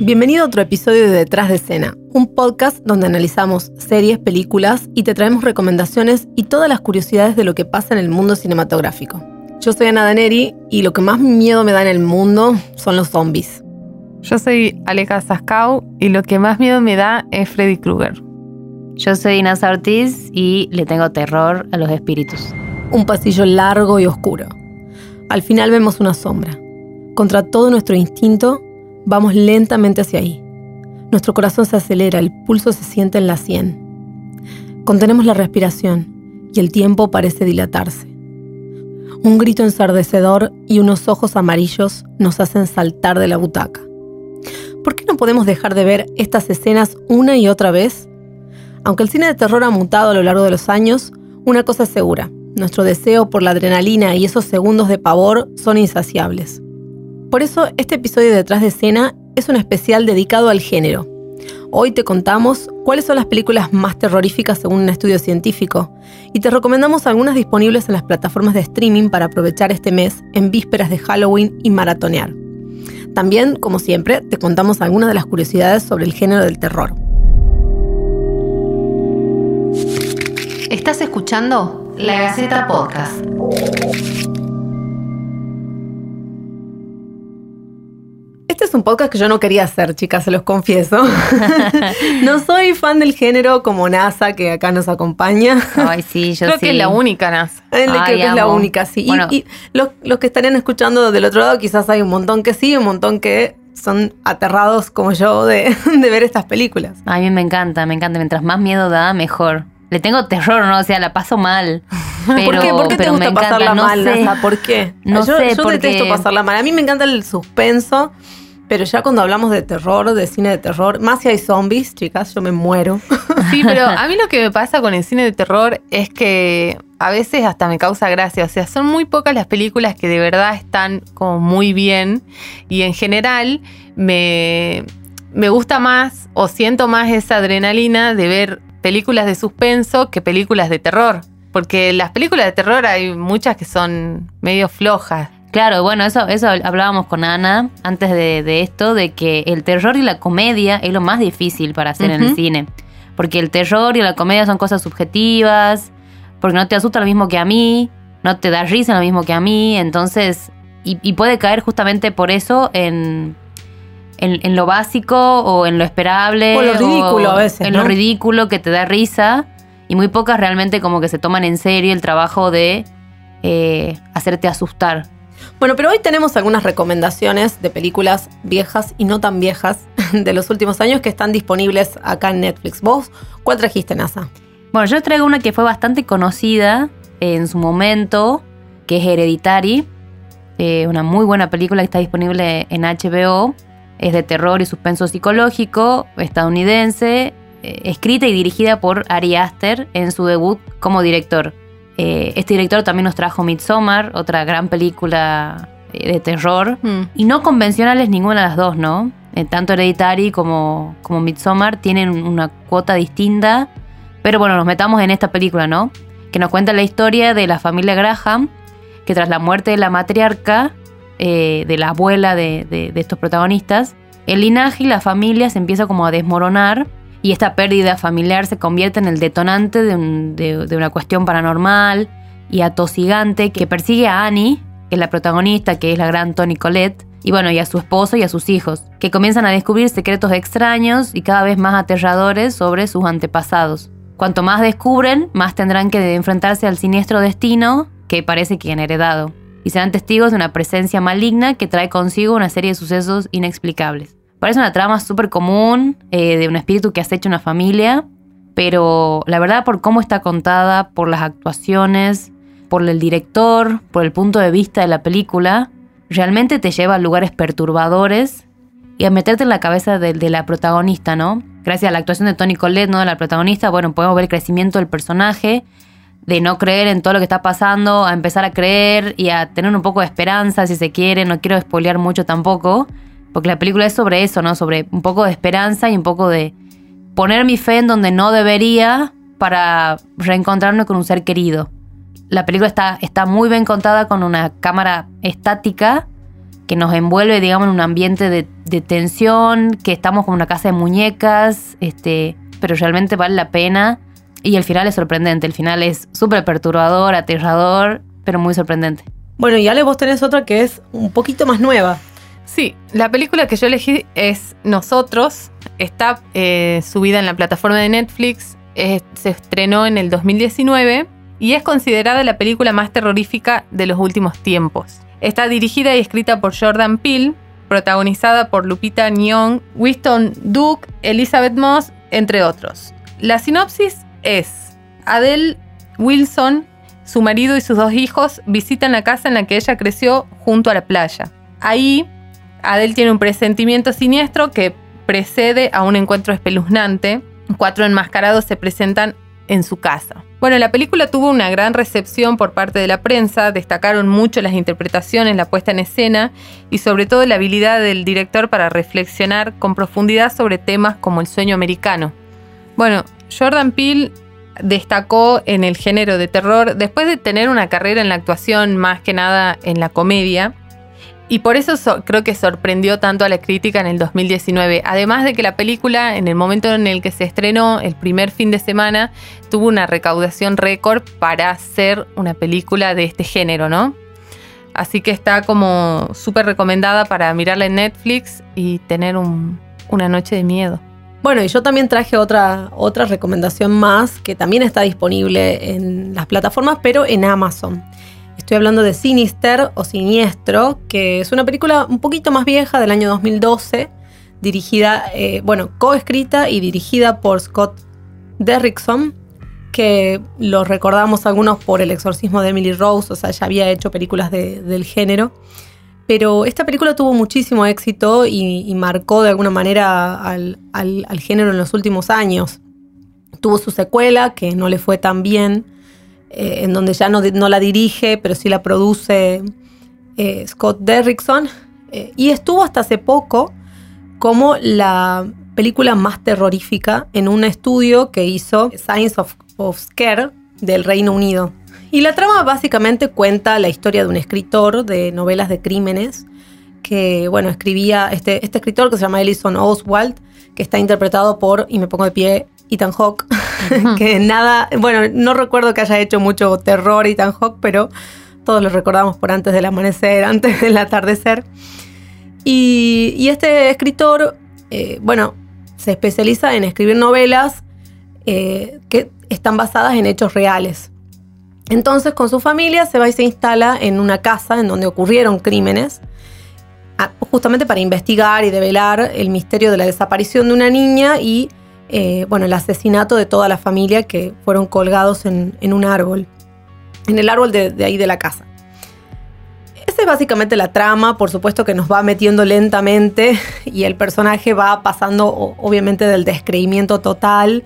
Bienvenido a otro episodio de Detrás de Escena, un podcast donde analizamos series, películas y te traemos recomendaciones y todas las curiosidades de lo que pasa en el mundo cinematográfico. Yo soy Ana Daneri y lo que más miedo me da en el mundo son los zombies. Yo soy Aleja Sascau y lo que más miedo me da es Freddy Krueger. Yo soy Inés Ortiz y le tengo terror a los espíritus. Un pasillo largo y oscuro. Al final vemos una sombra. Contra todo nuestro instinto, vamos lentamente hacia ahí. Nuestro corazón se acelera, el pulso se siente en la sien. Contenemos la respiración y el tiempo parece dilatarse. Un grito ensardecedor y unos ojos amarillos nos hacen saltar de la butaca. ¿Por qué no podemos dejar de ver estas escenas una y otra vez? Aunque el cine de terror ha mutado a lo largo de los años, una cosa es segura, nuestro deseo por la adrenalina y esos segundos de pavor son insaciables. Por eso este episodio de Detrás de Escena es un especial dedicado al género. Hoy te contamos cuáles son las películas más terroríficas según un estudio científico y te recomendamos algunas disponibles en las plataformas de streaming para aprovechar este mes en vísperas de Halloween y maratonear. También, como siempre, te contamos algunas de las curiosidades sobre el género del terror. Estás escuchando La Gaceta Podcast. Es un podcast que yo no quería hacer, chicas, se los confieso. no soy fan del género como NASA, que acá nos acompaña. Ay, sí, yo Creo sí. que es la única NASA. Eh, Creo que es la única, sí. Y- Bueno. Y, los, los que estarían escuchando del otro lado, quizás hay un montón que sí, un montón que son aterrados como yo de, de ver estas películas. A mí me encanta, me encanta. Mientras más miedo da, mejor. Le tengo terror, ¿no? O sea, la paso mal. Pero, ¿Por qué, ¿Por qué te gusta encanta, pasarla no mal, sé. NASA? ¿Por qué? No yo, sé, yo porque- detesto pasarla mal. A mí me encanta el suspenso, pero ya cuando hablamos de terror, de cine de terror, más si hay zombies, chicas, yo me muero. Sí, pero a mí lo que me pasa con el cine de terror es que a veces hasta me causa gracia. O sea, son muy pocas las películas que de verdad están como muy bien. Y en general me, me gusta más o siento más esa adrenalina de ver películas de suspenso que películas de terror. Porque las películas de terror hay muchas que son medio flojas. Claro, bueno, eso, eso hablábamos con Ana antes de, de esto, de que el terror y la comedia es lo más difícil para hacer en el cine. Porque el terror y la comedia son cosas subjetivas, porque no te asusta lo mismo que a mí, no te da risa lo mismo que a mí, entonces, y, y puede caer justamente por eso en, en, en lo básico o en lo esperable. O lo ridículo a veces, En ¿no? lo ridículo que te da risa, y muy pocas realmente como que se toman en serio el trabajo de eh, hacerte asustar. Bueno, pero hoy tenemos algunas recomendaciones de películas viejas y no tan viejas de los últimos años que están disponibles acá en Netflix. ¿Vos cuál trajiste, NASA? Bueno, yo traigo una que fue bastante conocida en su momento, que es Hereditary. Eh, una muy buena película que está disponible en HBO. Es de terror y suspenso psicológico, estadounidense, eh, escrita y dirigida por Ari Aster en su debut como director. Eh, este director también nos trajo Midsommar, otra gran película eh, de terror. Y no convencionales ninguna de las dos, ¿no? Eh, tanto Hereditary como, como Midsommar tienen una cuota distinta. Pero bueno, nos metamos en esta película, ¿no? Que nos cuenta la historia de la familia Graham, que tras la muerte de la matriarca, eh, de la abuela de, de- de estos protagonistas, el linaje y la familia se empieza como a desmoronar y esta pérdida familiar se convierte en el detonante de, un- de- de una cuestión paranormal y atosigante que persigue a Annie, que es la protagonista, que es la gran Toni Collette, y bueno, y a su esposo y a sus hijos, que comienzan a descubrir secretos extraños y cada vez más aterradores sobre sus antepasados. Cuanto más descubren, más tendrán que enfrentarse al siniestro destino que parece que han heredado, y serán testigos de una presencia maligna que trae consigo una serie de sucesos inexplicables. Parece una trama súper común eh, de un espíritu que acecha una familia, pero la verdad por cómo está contada, por las actuaciones, por el director, por el punto de vista de la película, realmente te lleva a lugares perturbadores y a meterte en la cabeza de, la protagonista, ¿no? Gracias a la actuación de Tony Collette, ¿no? De la protagonista, bueno, podemos ver el crecimiento del personaje, de no creer en todo lo que está pasando, a empezar a creer y a tener un poco de esperanza, si se quiere. No quiero spoilear mucho tampoco, porque la película es sobre eso, ¿no? Sobre un poco de esperanza y un poco de poner mi fe en donde no debería para reencontrarme con un ser querido. La película está, está muy bien contada con una cámara estática que nos envuelve, digamos, en un ambiente de, de tensión, que estamos como una casa de muñecas, este, pero realmente vale la pena. Y el final es sorprendente, el final es súper perturbador, aterrador, pero muy sorprendente. Bueno, y Ale, vos tenés otra que es un poquito más nueva. Sí, la película que yo elegí es Nosotros. Está eh, subida en la plataforma de Netflix. Se estrenó en el 2019 y es considerada la película más terrorífica de los últimos tiempos. Está dirigida y escrita por Jordan Peele, protagonizada por Lupita Nyong, Winston Duke, Elizabeth Moss, entre otros. La sinopsis es: Adele Wilson, su marido y sus dos hijos visitan la casa en la que ella creció junto a la playa. Ahí, Adele tiene un presentimiento siniestro que precede a un encuentro espeluznante. Cuatro enmascarados se presentan en su casa. Bueno, la película tuvo una gran recepción por parte de la prensa, destacaron mucho las interpretaciones, la puesta en escena y sobre todo la habilidad del director para reflexionar con profundidad sobre temas como el sueño americano. Bueno, Jordan Peele destacó en el género de terror después de tener una carrera en la actuación más que nada en la comedia. Y por eso creo que sorprendió tanto a la crítica en el 2019. Además de que la película, en el momento en el que se estrenó, el primer fin de semana, tuvo una recaudación récord para ser una película de este género, ¿no? Así que está como súper recomendada para mirarla en Netflix y tener una noche de miedo. Bueno, y yo también traje otra, otra recomendación más que también está disponible en las plataformas, pero en Amazon. Estoy hablando de Sinister o Siniestro, que es una película un poquito más vieja del año 2012, dirigida, eh, bueno, coescrita y dirigida por Scott Derrickson, que lo recordamos algunos por El exorcismo de Emily Rose, o sea, ya había hecho películas del género. Pero esta película tuvo muchísimo éxito y, marcó de alguna manera al, género en los últimos años. Tuvo su secuela, que no le fue tan bien, eh, en donde ya no, la dirige, pero sí la produce eh, Scott Derrickson. Eh, y estuvo hasta hace poco como la película más terrorífica en un estudio que hizo Science of, of Scare del Reino Unido. Y la trama básicamente cuenta la historia de un escritor de novelas de crímenes que, bueno, escribía este, este escritor que se llama Ellison Oswald, que está interpretado por, y me pongo de pie, Ethan Hawke, que nada, bueno, no recuerdo que haya hecho mucho terror Ethan Hawke, pero todos lo recordamos por antes del amanecer, antes del atardecer. Y, este escritor, eh, bueno, se especializa en escribir novelas eh, que están basadas en hechos reales. Entonces con su familia se va y se instala en una casa en donde ocurrieron crímenes, justamente para investigar y develar el misterio de la desaparición de una niña y eh, bueno, el asesinato de toda la familia que fueron colgados en, un árbol, en el árbol de, ahí de la casa. Esa es básicamente la trama, por supuesto que nos va metiendo lentamente y el personaje va pasando obviamente del descreimiento total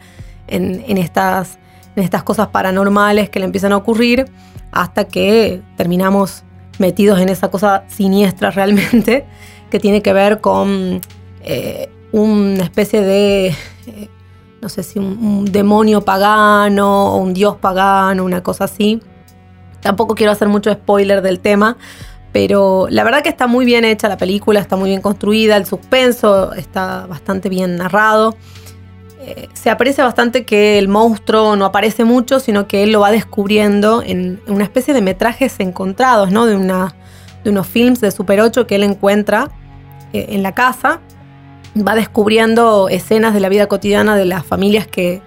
en estas estas cosas paranormales que le empiezan a ocurrir hasta que terminamos metidos en esa cosa siniestra realmente que tiene que ver con eh, una especie de, eh, no sé si un, demonio pagano o un dios pagano, una cosa así. Tampoco quiero hacer mucho spoiler del tema, pero la verdad que está muy bien hecha la película, está muy bien construida, el suspenso está bastante bien narrado. Eh, se aprecia bastante que el monstruo no aparece mucho, sino que él lo va descubriendo en, una especie de metrajes encontrados, ¿no? De, una, de unos films de Super 8 que él encuentra eh, en la casa. Va descubriendo escenas de la vida cotidiana de las familias que,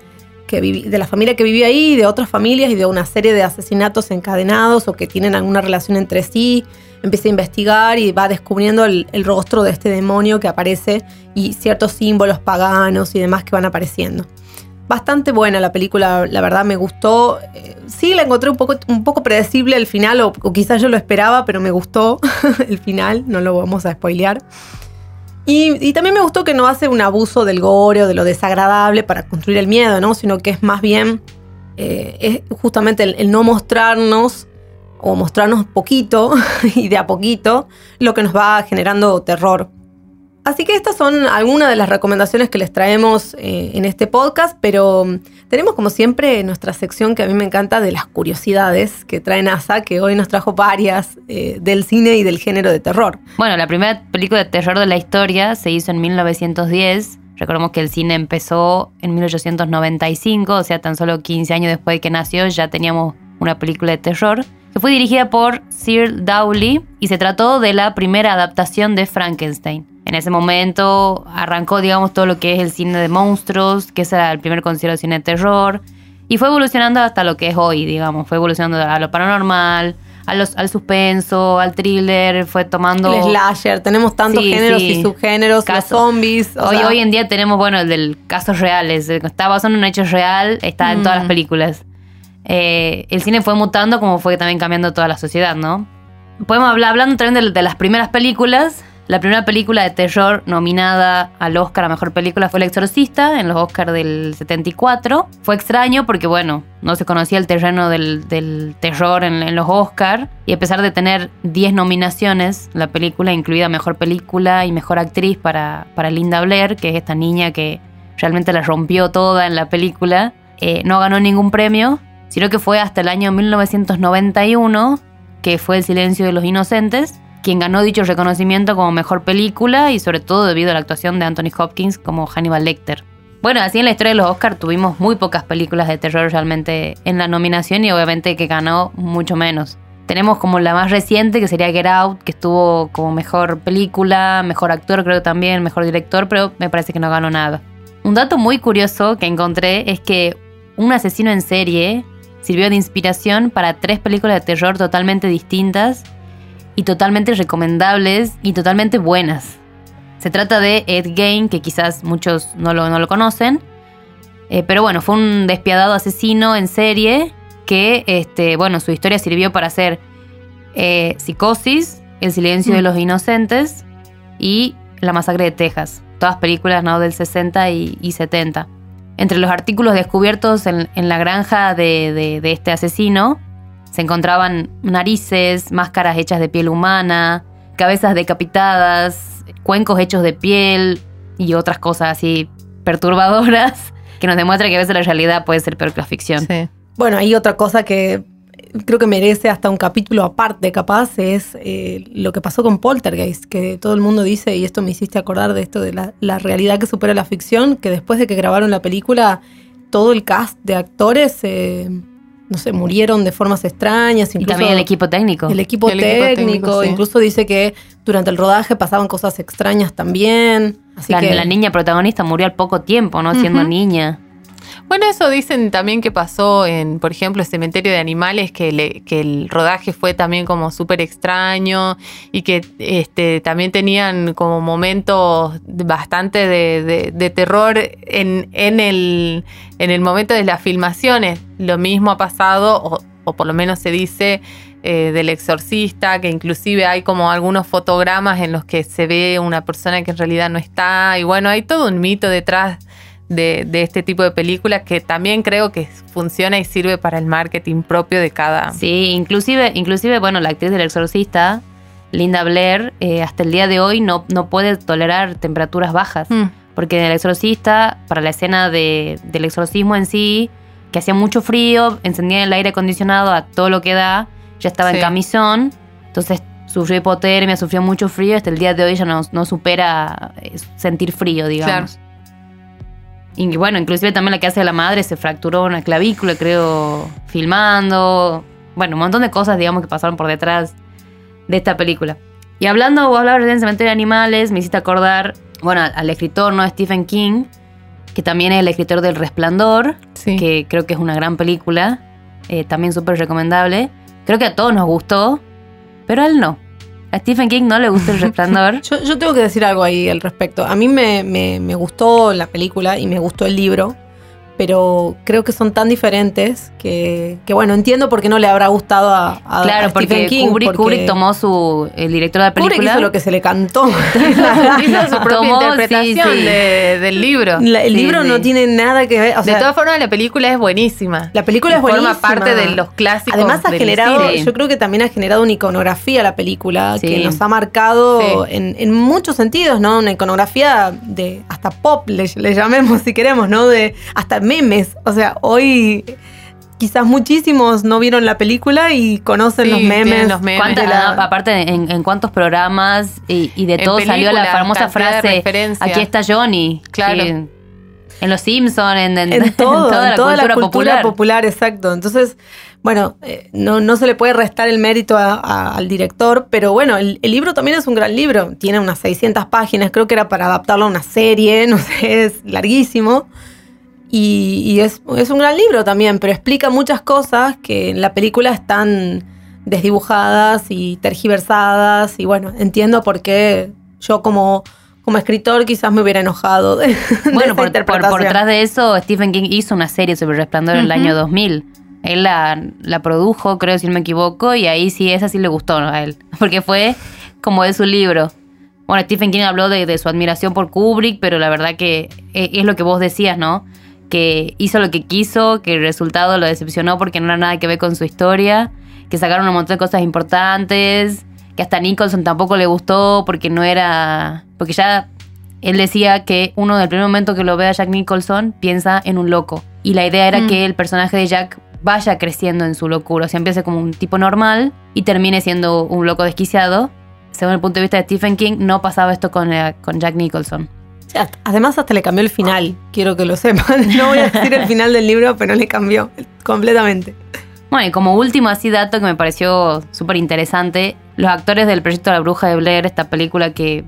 de la familia que vivía ahí, de otras familias y de una serie de asesinatos encadenados o que tienen alguna relación entre sí empieza a investigar y va descubriendo el, rostro de este demonio que aparece y ciertos símbolos paganos y demás que van apareciendo. Bastante buena la película, la verdad me gustó. Eh, sí, la encontré un poco, un poco predecible el final, o, quizás yo lo esperaba, pero me gustó el final, no lo vamos a spoilear. Y, también me gustó que no hace un abuso del gore o de lo desagradable para construir el miedo, ¿no? Sino que es más bien eh, es justamente el, no mostrarnos o mostrarnos poquito y de a poquito lo que nos va generando terror. Así que estas son algunas de las recomendaciones que les traemos eh, en este podcast, pero mm, tenemos como siempre nuestra sección que a mí me encanta de las curiosidades que trae NASA, que hoy nos trajo varias eh, del cine y del género de terror. Bueno, la primera película de terror de la historia se hizo en 1910. Recordemos que el cine empezó en 1895, o sea, tan solo 15 años después de que nació ya teníamos una película de terror, que fue dirigida por Sir Dowley y se trató de la primera adaptación de Frankenstein. En ese momento arrancó, digamos, todo lo que es el cine de monstruos, que es el primer considero cine de terror, y fue evolucionando hasta lo que es hoy, digamos, fue evolucionando a lo paranormal, a los, al suspenso, al thriller, fue tomando... El slasher, tenemos tantos Sí, géneros sí. y subgéneros, los Caso- zombies. Hoy, sea, hoy en día tenemos, bueno, el del casos reales. Está basado en un hecho real, está en todas las Mm. películas. Eh, el cine fue mutando como fue también cambiando toda la sociedad, ¿no? Podemos hablar, hablando también de, de las primeras películas. La primera película de terror nominada al Oscar a Mejor Película fue El Exorcista, en los Oscars del 74. Fue extraño porque, bueno, no se conocía el terreno del, terror en, en los Oscars. Y a pesar de tener 10 nominaciones, la película, incluida Mejor Película y Mejor Actriz para, para Linda Blair, que es esta niña que realmente la rompió toda en la película, eh, no ganó ningún premio, sino que fue hasta el año 1991, que fue El Silencio de los Inocentes, quien ganó dicho reconocimiento como mejor película y sobre todo debido a la actuación de Anthony Hopkins como Hannibal Lecter. Bueno, así en la historia de los Oscars tuvimos muy pocas películas de terror realmente en la nominación y obviamente que ganó mucho menos. Tenemos como la más reciente que sería Get Out, que estuvo como mejor película, mejor actor creo también, mejor director, pero me parece que no ganó nada. Un dato muy curioso que encontré es que un asesino en serie sirvió de inspiración para tres películas de terror totalmente distintas y totalmente recomendables y totalmente buenas. Se trata de Ed Gein, que quizás muchos no lo, no lo conocen, eh, pero bueno, fue un despiadado asesino en serie que, este, bueno, su historia sirvió para hacer eh, Psicosis, El silencio de Mm. los inocentes y La masacre de Texas. Todas películas ¿no? del 60 y, y 70. Entre los artículos descubiertos en, en la granja de, de- de este asesino se encontraban narices, máscaras hechas de piel humana, cabezas decapitadas, cuencos hechos de piel y otras cosas así perturbadoras que nos demuestra que a veces la realidad puede ser peor que la ficción. Sí. Bueno, hay otra cosa que creo que merece hasta un capítulo aparte, capaz, es eh, lo que pasó con Poltergeist, que todo el mundo dice, y esto me hiciste acordar de esto de la, realidad que supera la ficción, que después de que grabaron la película, todo el cast de actores, eh, no sé, murieron de formas extrañas. Y Incluso también el equipo técnico. el equipo El equipo técnico, sí. incluso dice que durante el rodaje pasaban cosas extrañas también. Así la, que la niña protagonista murió al poco tiempo, ¿no? Siendo niña. Bueno, eso dicen también que pasó en, por ejemplo, el cementerio de animales, que, le- que el rodaje fue también como súper extraño y que este, también tenían como momentos bastante de, de- terror en, en, el, en el momento de las filmaciones. Lo mismo ha pasado, o, o por lo menos se dice, eh, del exorcista, que inclusive hay como algunos fotogramas en los que se ve una persona que en realidad no está. Y bueno, hay todo un mito detrás de, de este tipo de películas que también creo que funciona y sirve para el marketing propio de cada... Sí, inclusive, inclusive, bueno, la actriz del exorcista, Linda Blair, eh, hasta el día de hoy no, no puede tolerar temperaturas bajas. Mm, Porque en el exorcista, para la escena de- del exorcismo en sí, que hacía mucho frío, encendía el aire acondicionado a todo lo que da, ya estaba en camisón, entonces sufrió hipotermia, sufrió mucho frío, hasta el día de hoy ya no, no supera eh, sentir frío, digamos. Y bueno, inclusive también la que hace la madre se fracturó una clavícula, creo, filmando. Bueno, un montón de cosas, digamos, que pasaron por detrás de esta película. Y hablando, vos hablabas del cementerio de animales, me hiciste acordar, bueno, al escritor, ¿no? Stephen King, que también es el escritor del Resplandor, sí. que creo que es una gran película, eh, también súper recomendable. Creo que a todos nos gustó, pero a él no. A Stephen King no le gusta el Resplandor. Yo, tengo que decir algo ahí al respecto. A mí me, me- me gustó la película y me gustó el libro, pero creo que son tan diferentes que, que, bueno, entiendo por qué no le habrá gustado a, a Claro, a porque Stephen King. Kubrick, porque Kubrick tomó su. El director de la Kubrick película. hizo lo que se le cantó. Hizo su propia Tomó, interpretación sí. de- del libro. La- el Sí, libro no tiene nada que ver. o sea, de todas formas, la película es buenísima. La película es buenísima. Forma parte de los clásicos. Además ha generado, cine. yo creo que también ha generado una iconografía la película que nos ha marcado en, en muchos sentidos, ¿no? Una iconografía de hasta pop, le, le llamemos si queremos, ¿no? De hasta memes. O sea, hoy quizás muchísimos no vieron la película y conocen Sí, los memes. los memes. ¿Cuántas- de la- ah, aparte, en, en cuántos programas y, y de En todo salió la famosa frase. Aquí está Johnny. Claro. Sí. En Los Simpsons, en, en- en todo, en toda, en la, toda cultura la cultura popular. popular. exacto. Entonces, bueno, eh, no, no se le puede restar el mérito a- a- al director, pero bueno, el, el libro también es un gran libro. Tiene unas 600 páginas, creo que era para adaptarlo a una serie, no sé, es larguísimo. Y, y es, es un gran libro también, pero explica muchas cosas que en la película están desdibujadas y tergiversadas. Y bueno, entiendo por qué yo como, como escritor quizás me hubiera enojado de, Bueno, por, por, interpretación. por detrás de eso, Stephen King hizo una serie sobre el resplandor en el año 2000. Él la, la produjo, creo, si no me equivoco, y ahí sí, esa sí le gustó a él, porque fue como de su libro. Bueno, Stephen King habló de, de su admiración por Kubrick, pero la verdad que e- es lo que vos decías, ¿no? Que hizo lo que quiso, que el resultado lo decepcionó porque no era nada que ver con su historia, que sacaron un montón de cosas importantes, que hasta Nicholson tampoco le gustó porque no era... porque ya él decía que uno del primer momento que lo ve a Jack Nicholson piensa en un loco. Y la idea era Mm. que el personaje de Jack vaya creciendo en su locura. O sea, empiece como un tipo normal y termine siendo un loco desquiciado. Según el punto de vista de Stephen King, no pasaba esto con, con Jack Nicholson. Además, hasta le cambió el final. Quiero que lo sepan. No voy a decir el final del libro, pero le cambió completamente. Bueno, y como último así dato que me pareció súper interesante, los actores del proyecto La Bruja de Blair, esta película que,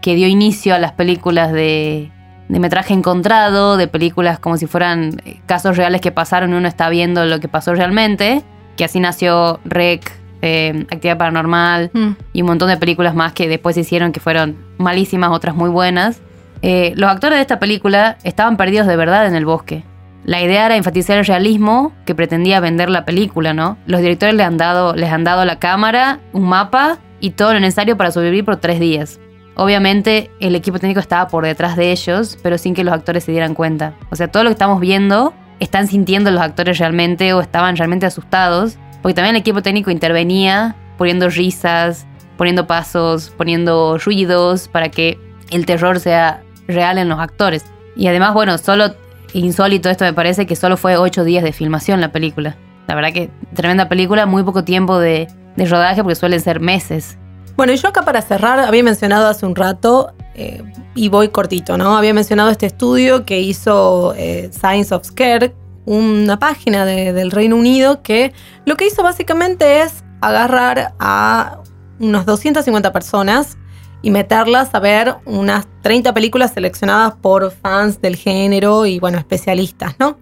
que dio inicio a las películas de, de metraje encontrado, de películas como si fueran eh, casos reales que pasaron y uno está viendo lo que pasó realmente, que así nació Rec, eh, Actividad Paranormal Mm. y un montón de películas más que después se hicieron que fueron malísimas, otras muy buenas. Eh, los actores de esta película estaban perdidos de verdad en el bosque. La idea era enfatizar el realismo que pretendía vender la película, ¿no? Los directores les han dado, les han dado la cámara, un mapa y todo lo necesario para sobrevivir por tres días. Obviamente el equipo técnico estaba por detrás de ellos, pero sin que los actores se dieran cuenta. O sea, todo lo que estamos viendo están sintiendo los actores realmente o estaban realmente asustados, porque también el equipo técnico intervenía poniendo risas, poniendo pasos, poniendo ruidos para que el terror sea real en los actores. Y además, bueno, solo insólito esto me parece que solo fue ocho días de filmación la película. La verdad que tremenda película, muy poco tiempo de, rodaje porque suelen ser meses. Bueno, y yo acá para cerrar, había mencionado hace un rato, eh, y voy cortito, ¿no? Había mencionado este estudio que hizo eh, Science of Scare, una página de- del Reino Unido que lo que hizo básicamente es agarrar a unas 250 personas y meterlas a ver unas 30 películas seleccionadas por fans del género y, bueno, especialistas, ¿no?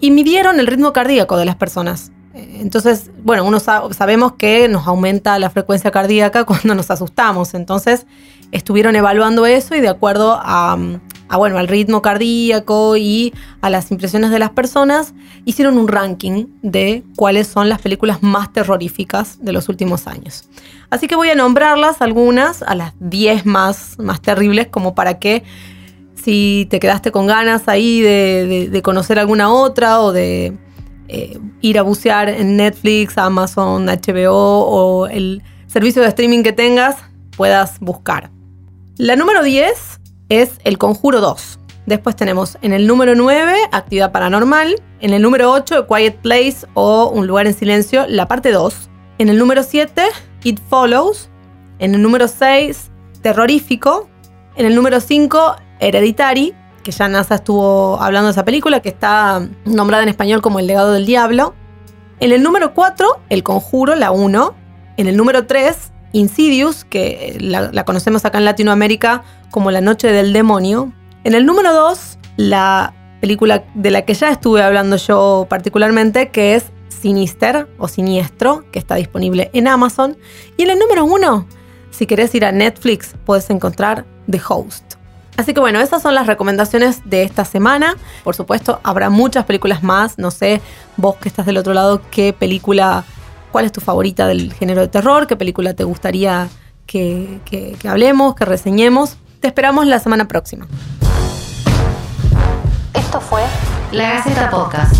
Y midieron el ritmo cardíaco de las personas. Eh, Entonces, bueno, uno sa- sabemos que nos aumenta la frecuencia cardíaca cuando nos asustamos. Entonces, estuvieron evaluando eso y de acuerdo a, mm, a, bueno, al ritmo cardíaco y a las impresiones de las personas, hicieron un ranking de cuáles son las películas más terroríficas de los últimos años. Así que voy a nombrarlas algunas, a las 10 más, más terribles, como para que si te quedaste con ganas ahí de, de- de conocer alguna otra o de eh, ir a bucear en Netflix, Amazon, HBO o el servicio de streaming que tengas, puedas buscar. La número 10 es El Conjuro 2. Después tenemos en el número 9, Actividad Paranormal. En el número 8, A Quiet Place o Un Lugar en Silencio, la parte 2. En el número 7, It Follows. En el número 6, Terrorífico. En el número 5, Hereditary, que ya NASA estuvo hablando de esa película, que está nombrada en español como El legado del diablo. En el número 4, El Conjuro, la 1. En el número 3, Insidious, que la, la conocemos acá en Latinoamérica como La Noche del Demonio. En el número 2, la película de la que ya estuve hablando yo particularmente, que es Sinister o Siniestro, que está disponible en Amazon. Y en el número 1, si querés ir a Netflix, puedes encontrar The Host. Así que bueno, esas son las recomendaciones de esta semana. Por supuesto, habrá muchas películas más. No sé, vos que estás del otro lado, qué película, cuál es tu favorita del género de terror, qué película te gustaría que hablemos, que reseñemos. Te esperamos la semana próxima. Esto fue La Gaceta Podcast.